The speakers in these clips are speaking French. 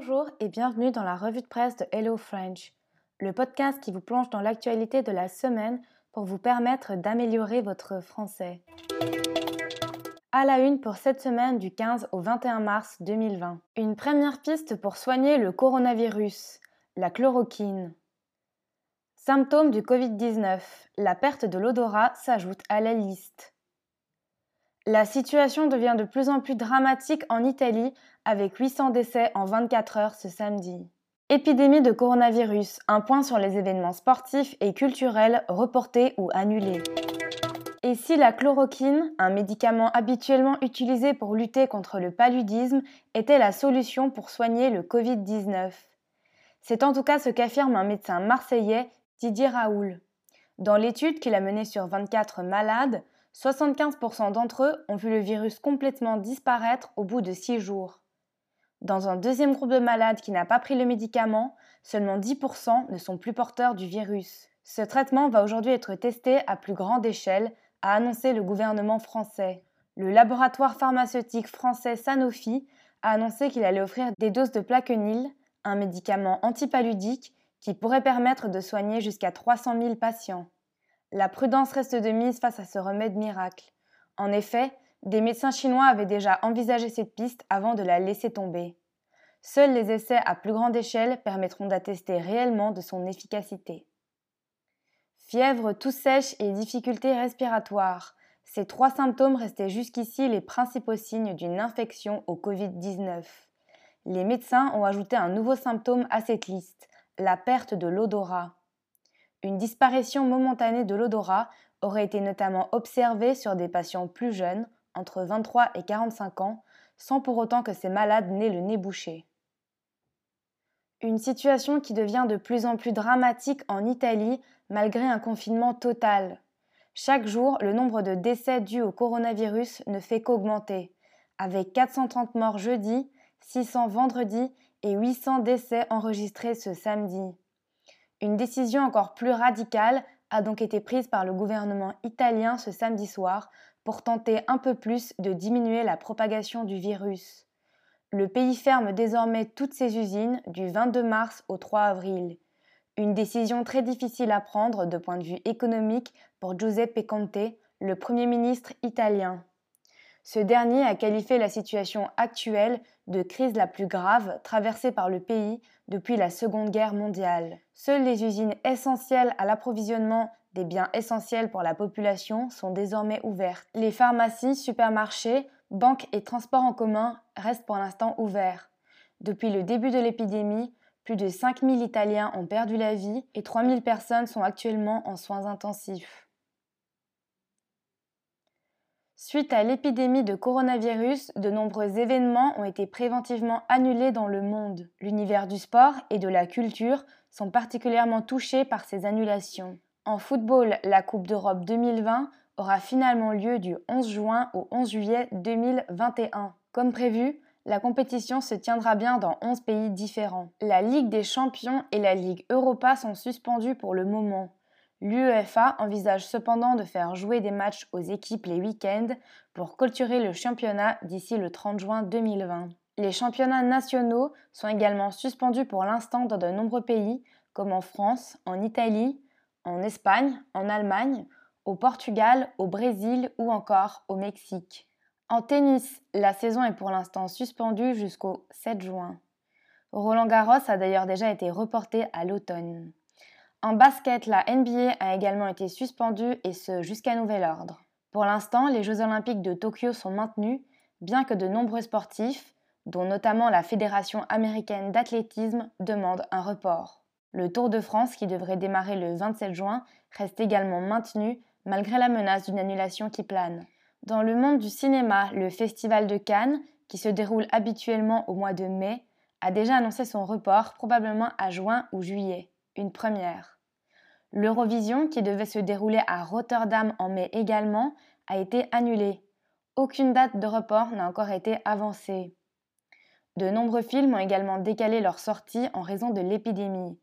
Bonjour et bienvenue dans la revue de presse de Hello French, le podcast qui vous plonge dans l'actualité de la semaine pour vous permettre d'améliorer votre français. À la une pour cette semaine du 15 au 21 mars 2020. Une première piste pour soigner le coronavirus, la chloroquine. Symptômes du Covid-19, la perte de l'odorat s'ajoute à la liste. La situation devient de plus en plus dramatique en Italie avec 800 décès en 24 heures ce samedi. Épidémie de coronavirus, un point sur les événements sportifs et culturels reportés ou annulés. Et si la chloroquine, un médicament habituellement utilisé pour lutter contre le paludisme, était la solution pour soigner le Covid-19 C'est en tout cas ce qu'affirme un médecin marseillais, Didier Raoul. Dans l'étude qu'il a menée sur 24 malades, 75% d'entre eux ont vu le virus complètement disparaître au bout de 6 jours. Dans un deuxième groupe de malades qui n'a pas pris le médicament, seulement 10% ne sont plus porteurs du virus. Ce traitement va aujourd'hui être testé à plus grande échelle, a annoncé le gouvernement français. Le laboratoire pharmaceutique français Sanofi a annoncé qu'il allait offrir des doses de plaquenil, un médicament antipaludique qui pourrait permettre de soigner jusqu'à 300 000 patients. La prudence reste de mise face à ce remède miracle. En effet, des médecins chinois avaient déjà envisagé cette piste avant de la laisser tomber. Seuls les essais à plus grande échelle permettront d'attester réellement de son efficacité. Fièvre, toux sèche et difficultés respiratoires. Ces trois symptômes restaient jusqu'ici les principaux signes d'une infection au Covid-19. Les médecins ont ajouté un nouveau symptôme à cette liste, la perte de l'odorat. Une disparition momentanée de l'odorat aurait été notamment observée sur des patients plus jeunes, entre 23 et 45 ans, sans pour autant que ces malades n'aient le nez bouché. Une situation qui devient de plus en plus dramatique en Italie malgré un confinement total. Chaque jour, le nombre de décès dus au coronavirus ne fait qu'augmenter, avec 430 morts jeudi, 600 vendredi et 800 décès enregistrés ce samedi. Une décision encore plus radicale a donc été prise par le gouvernement italien ce samedi soir pour tenter un peu plus de diminuer la propagation du virus. Le pays ferme désormais toutes ses usines du 22 mars au 3 avril. Une décision très difficile à prendre de point de vue économique pour Giuseppe Conte, le Premier ministre italien. Ce dernier a qualifié la situation actuelle de crise la plus grave traversée par le pays depuis la Seconde Guerre mondiale. Seules les usines essentielles à l'approvisionnement des biens essentiels pour la population sont désormais ouvertes. Les pharmacies, supermarchés, banques et transports en commun restent pour l'instant ouverts. Depuis le début de l'épidémie, plus de 5000 Italiens ont perdu la vie et 3000 personnes sont actuellement en soins intensifs. Suite à l'épidémie de coronavirus, de nombreux événements ont été préventivement annulés dans le monde. L'univers du sport et de la culture sont particulièrement touchés par ces annulations. En football, la Coupe d'Europe 2020 aura finalement lieu du 11 juin au 11 juillet 2021. Comme prévu, la compétition se tiendra bien dans 11 pays différents. La Ligue des champions et la Ligue Europa sont suspendues pour le moment. L'UEFA envisage cependant de faire jouer des matchs aux équipes les week-ends pour clôturer le championnat d'ici le 30 juin 2020. Les championnats nationaux sont également suspendus pour l'instant dans de nombreux pays, comme en France, en Italie, en Espagne, en Allemagne, au Portugal, au Brésil ou encore au Mexique. En tennis, la saison est pour l'instant suspendue jusqu'au 7 juin. Roland Garros a d'ailleurs déjà été reporté à l'automne. En basket, la NBA a également été suspendue et ce jusqu'à nouvel ordre. Pour l'instant, les Jeux olympiques de Tokyo sont maintenus, bien que de nombreux sportifs, dont notamment la Fédération américaine d'athlétisme, demandent un report. Le Tour de France, qui devrait démarrer le 27 juin, reste également maintenu malgré la menace d'une annulation qui plane. Dans le monde du cinéma, le Festival de Cannes, qui se déroule habituellement au mois de mai, a déjà annoncé son report probablement à juin ou juillet une première. L'Eurovision, qui devait se dérouler à Rotterdam en mai également, a été annulée. Aucune date de report n'a encore été avancée. De nombreux films ont également décalé leur sortie en raison de l'épidémie.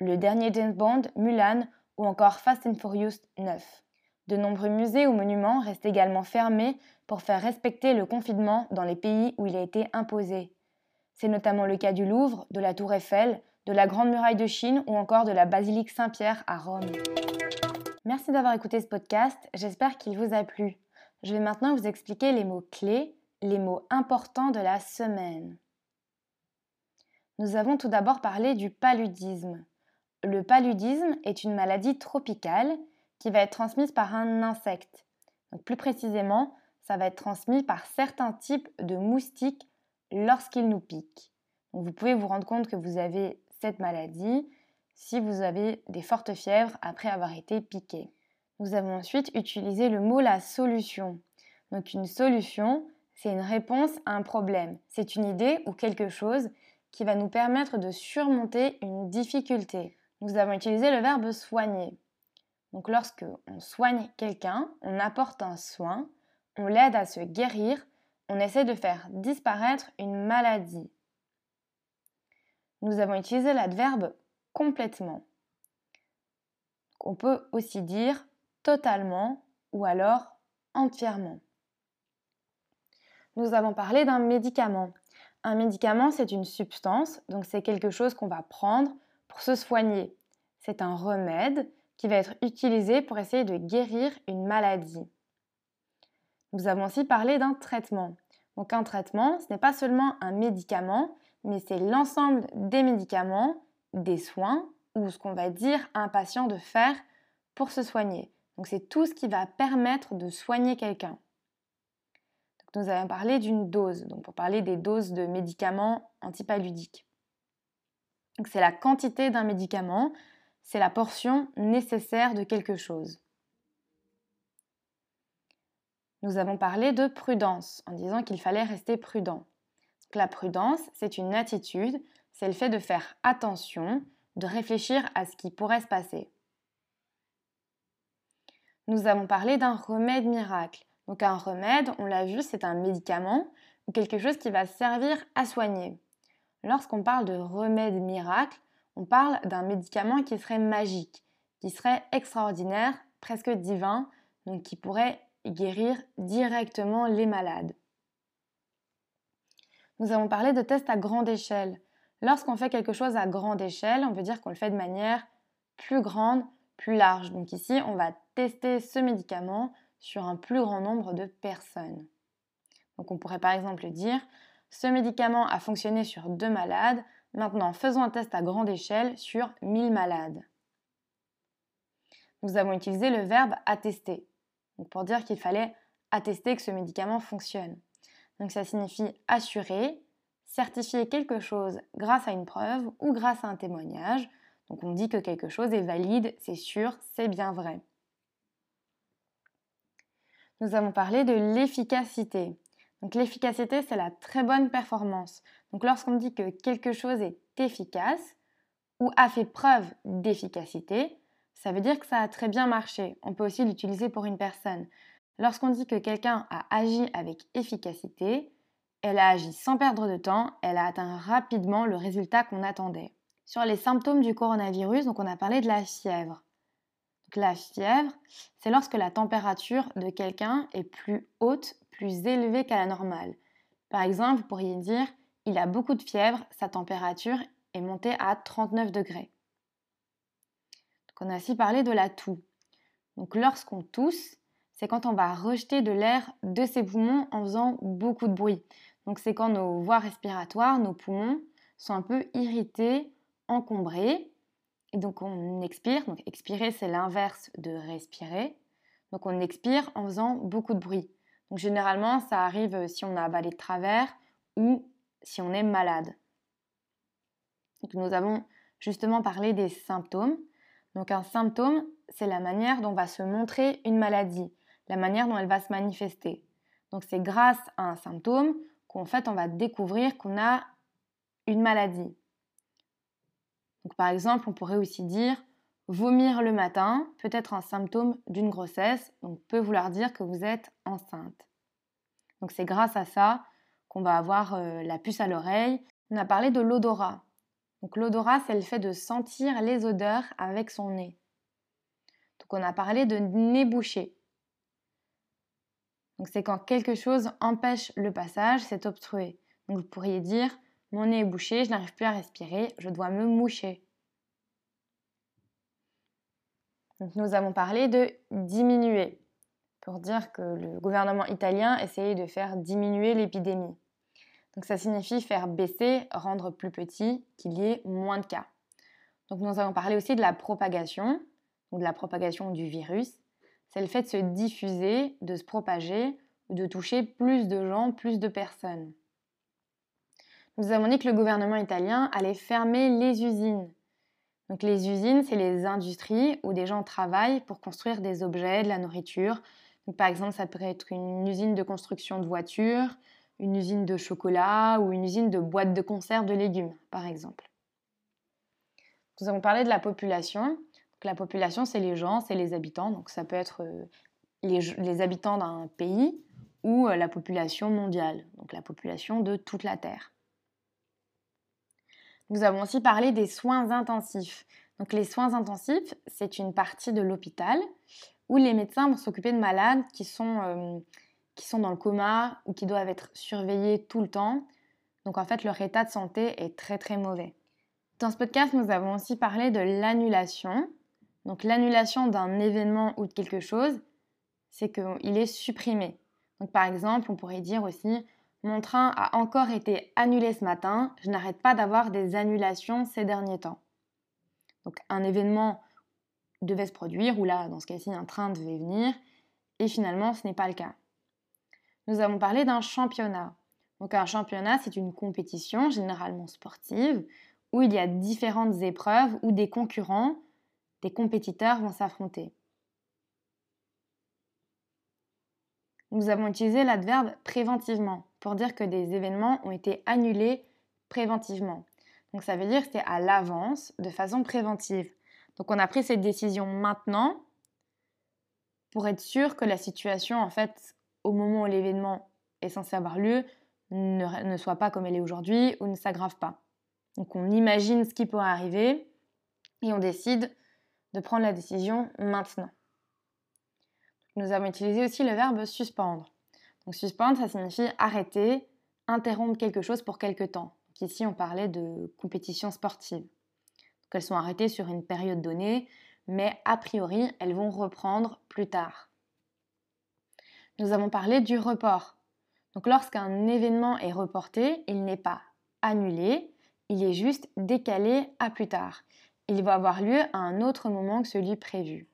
Le dernier James Bond, Mulan ou encore Fast and Furious 9. De nombreux musées ou monuments restent également fermés pour faire respecter le confinement dans les pays où il a été imposé. C'est notamment le cas du Louvre, de la Tour Eiffel, de la Grande Muraille de Chine ou encore de la Basilique Saint-Pierre à Rome. Merci d'avoir écouté ce podcast, j'espère qu'il vous a plu. Je vais maintenant vous expliquer les mots clés, les mots importants de la semaine. Nous avons tout d'abord parlé du paludisme. Le paludisme est une maladie tropicale qui va être transmise par un insecte. plus précisément, ça va être transmis par certains types de moustiques lorsqu'ils nous piquent. vous pouvez vous rendre compte que vous avez cette maladie si vous avez des fortes fièvres après avoir été piqué. Nous avons ensuite utilisé le mot la solution. Donc une solution, c'est une réponse à un problème. C'est une idée ou quelque chose qui va nous permettre de surmonter une difficulté. Nous avons utilisé le verbe soigner. Donc lorsque on soigne quelqu'un, on apporte un soin, on l'aide à se guérir, on essaie de faire disparaître une maladie. Nous avons utilisé l'adverbe complètement. On peut aussi dire totalement ou alors entièrement. Nous avons parlé d'un médicament. Un médicament, c'est une substance, donc c'est quelque chose qu'on va prendre pour se soigner. C'est un remède qui va être utilisé pour essayer de guérir une maladie. Nous avons aussi parlé d'un traitement. Donc un traitement, ce n'est pas seulement un médicament, mais c'est l'ensemble des médicaments, des soins, ou ce qu'on va dire à un patient de faire pour se soigner. Donc c'est tout ce qui va permettre de soigner quelqu'un. Nous avons parlé d'une dose, donc pour parler des doses de médicaments antipaludiques. C'est la quantité d'un médicament, c'est la portion nécessaire de quelque chose. Nous avons parlé de prudence en disant qu'il fallait rester prudent. la prudence, c'est une attitude, c'est le fait de faire attention, de réfléchir à ce qui pourrait se passer. Nous avons parlé d'un remède miracle. Donc un remède, on l'a vu, c'est un médicament ou quelque chose qui va servir à soigner. Lorsqu'on parle de remède miracle, on parle d'un médicament qui serait magique, qui serait extraordinaire, presque divin, donc qui pourrait guérir directement les malades. Nous avons parlé de tests à grande échelle. Lorsqu'on fait quelque chose à grande échelle, on veut dire qu'on le fait de manière plus grande, plus large. Donc ici, on va tester ce médicament sur un plus grand nombre de personnes. Donc on pourrait par exemple dire, ce médicament a fonctionné sur deux malades, maintenant faisons un test à grande échelle sur 1000 malades. Nous avons utilisé le verbe attester pour dire qu'il fallait attester que ce médicament fonctionne. Donc ça signifie assurer, certifier quelque chose grâce à une preuve ou grâce à un témoignage. Donc on dit que quelque chose est valide, c'est sûr, c'est bien vrai. Nous avons parlé de l'efficacité. Donc l'efficacité, c'est la très bonne performance. Donc lorsqu'on dit que quelque chose est efficace ou a fait preuve d'efficacité, ça veut dire que ça a très bien marché. On peut aussi l'utiliser pour une personne. Lorsqu'on dit que quelqu'un a agi avec efficacité, elle a agi sans perdre de temps, elle a atteint rapidement le résultat qu'on attendait. Sur les symptômes du coronavirus, donc on a parlé de la fièvre. la fièvre, c'est lorsque la température de quelqu'un est plus haute, plus élevée qu'à la normale. Par exemple, vous pourriez dire il a beaucoup de fièvre, sa température est montée à 39 degrés. On a aussi parlé de la toux. Donc lorsqu'on tousse, c'est quand on va rejeter de l'air de ses poumons en faisant beaucoup de bruit. Donc c'est quand nos voies respiratoires, nos poumons sont un peu irrités, encombrés. Et donc on expire. Donc expirer, c'est l'inverse de respirer. Donc on expire en faisant beaucoup de bruit. Donc généralement, ça arrive si on a avalé de travers ou si on est malade. Donc nous avons justement parlé des symptômes. Donc un symptôme, c'est la manière dont va se montrer une maladie, la manière dont elle va se manifester. Donc c'est grâce à un symptôme qu'en fait on va découvrir qu'on a une maladie. Par exemple, on pourrait aussi dire vomir le matin peut être un symptôme d'une grossesse, donc peut vouloir dire que vous êtes enceinte. Donc c'est grâce à ça qu'on va avoir euh, la puce à l'oreille. On a parlé de l'odorat. Donc l'odorat, c'est le fait de sentir les odeurs avec son nez. Donc on a parlé de nez bouché. C'est quand quelque chose empêche le passage, c'est obstrué. Donc vous pourriez dire Mon nez est bouché, je n'arrive plus à respirer, je dois me moucher. nous avons parlé de diminuer, pour dire que le gouvernement italien essayait de faire diminuer l'épidémie. Donc ça signifie faire baisser, rendre plus petit, qu'il y ait moins de cas. Donc nous avons parlé aussi de la propagation, ou de la propagation du virus. C'est le fait de se diffuser, de se propager, de toucher plus de gens, plus de personnes. Nous avons dit que le gouvernement italien allait fermer les usines. Donc les usines, c'est les industries où des gens travaillent pour construire des objets, de la nourriture. par exemple, ça pourrait être une usine de construction de voitures, une usine de chocolat ou une usine de boîtes de conserve de légumes, par exemple. Nous avons parlé de la population. la population, c'est les gens, c'est les habitants. Donc ça peut être euh, les, habitants d'un pays ou euh, la population mondiale, donc la population de toute la Terre. Nous avons aussi parlé des soins intensifs. Donc les soins intensifs, c'est une partie de l'hôpital où les médecins vont s'occuper de malades qui sont euh, qui sont dans le coma ou qui doivent être surveillés tout le temps. Donc en fait, leur état de santé est très très mauvais. Dans ce podcast, nous avons aussi parlé de l'annulation. Donc l'annulation d'un événement ou de quelque chose, c'est qu'il est supprimé. Donc par exemple, on pourrait dire aussi mon train a encore été annulé ce matin, je n'arrête pas d'avoir des annulations ces derniers temps. Donc un événement devait se produire, ou là, dans ce cas-ci, un train devait venir, et finalement, ce n'est pas le cas nous avons parlé d'un championnat. Donc un championnat, c'est une compétition généralement sportive où il y a différentes épreuves où des concurrents, des compétiteurs vont s'affronter. Nous avons utilisé l'adverbe préventivement pour dire que des événements ont été annulés préventivement. Donc ça veut dire que c'est à l'avance, de façon préventive. Donc on a pris cette décision maintenant pour être sûr que la situation en fait au moment où l'événement est censé avoir lieu ne, soit pas comme elle est aujourd'hui ou ne s'aggrave pas. Donc on imagine ce qui pourrait arriver et on décide de prendre la décision maintenant. Nous avons utilisé aussi le verbe suspendre. Donc suspendre, ça signifie arrêter, interrompre quelque chose pour quelque temps. ici, on parlait de compétition sportive. Donc elles sont arrêtées sur une période donnée, mais a priori, elles vont reprendre plus tard nous avons parlé du report. Donc lorsqu'un événement est reporté, il n'est pas annulé, il est juste décalé à plus tard. Il va avoir lieu à un autre moment que celui prévu.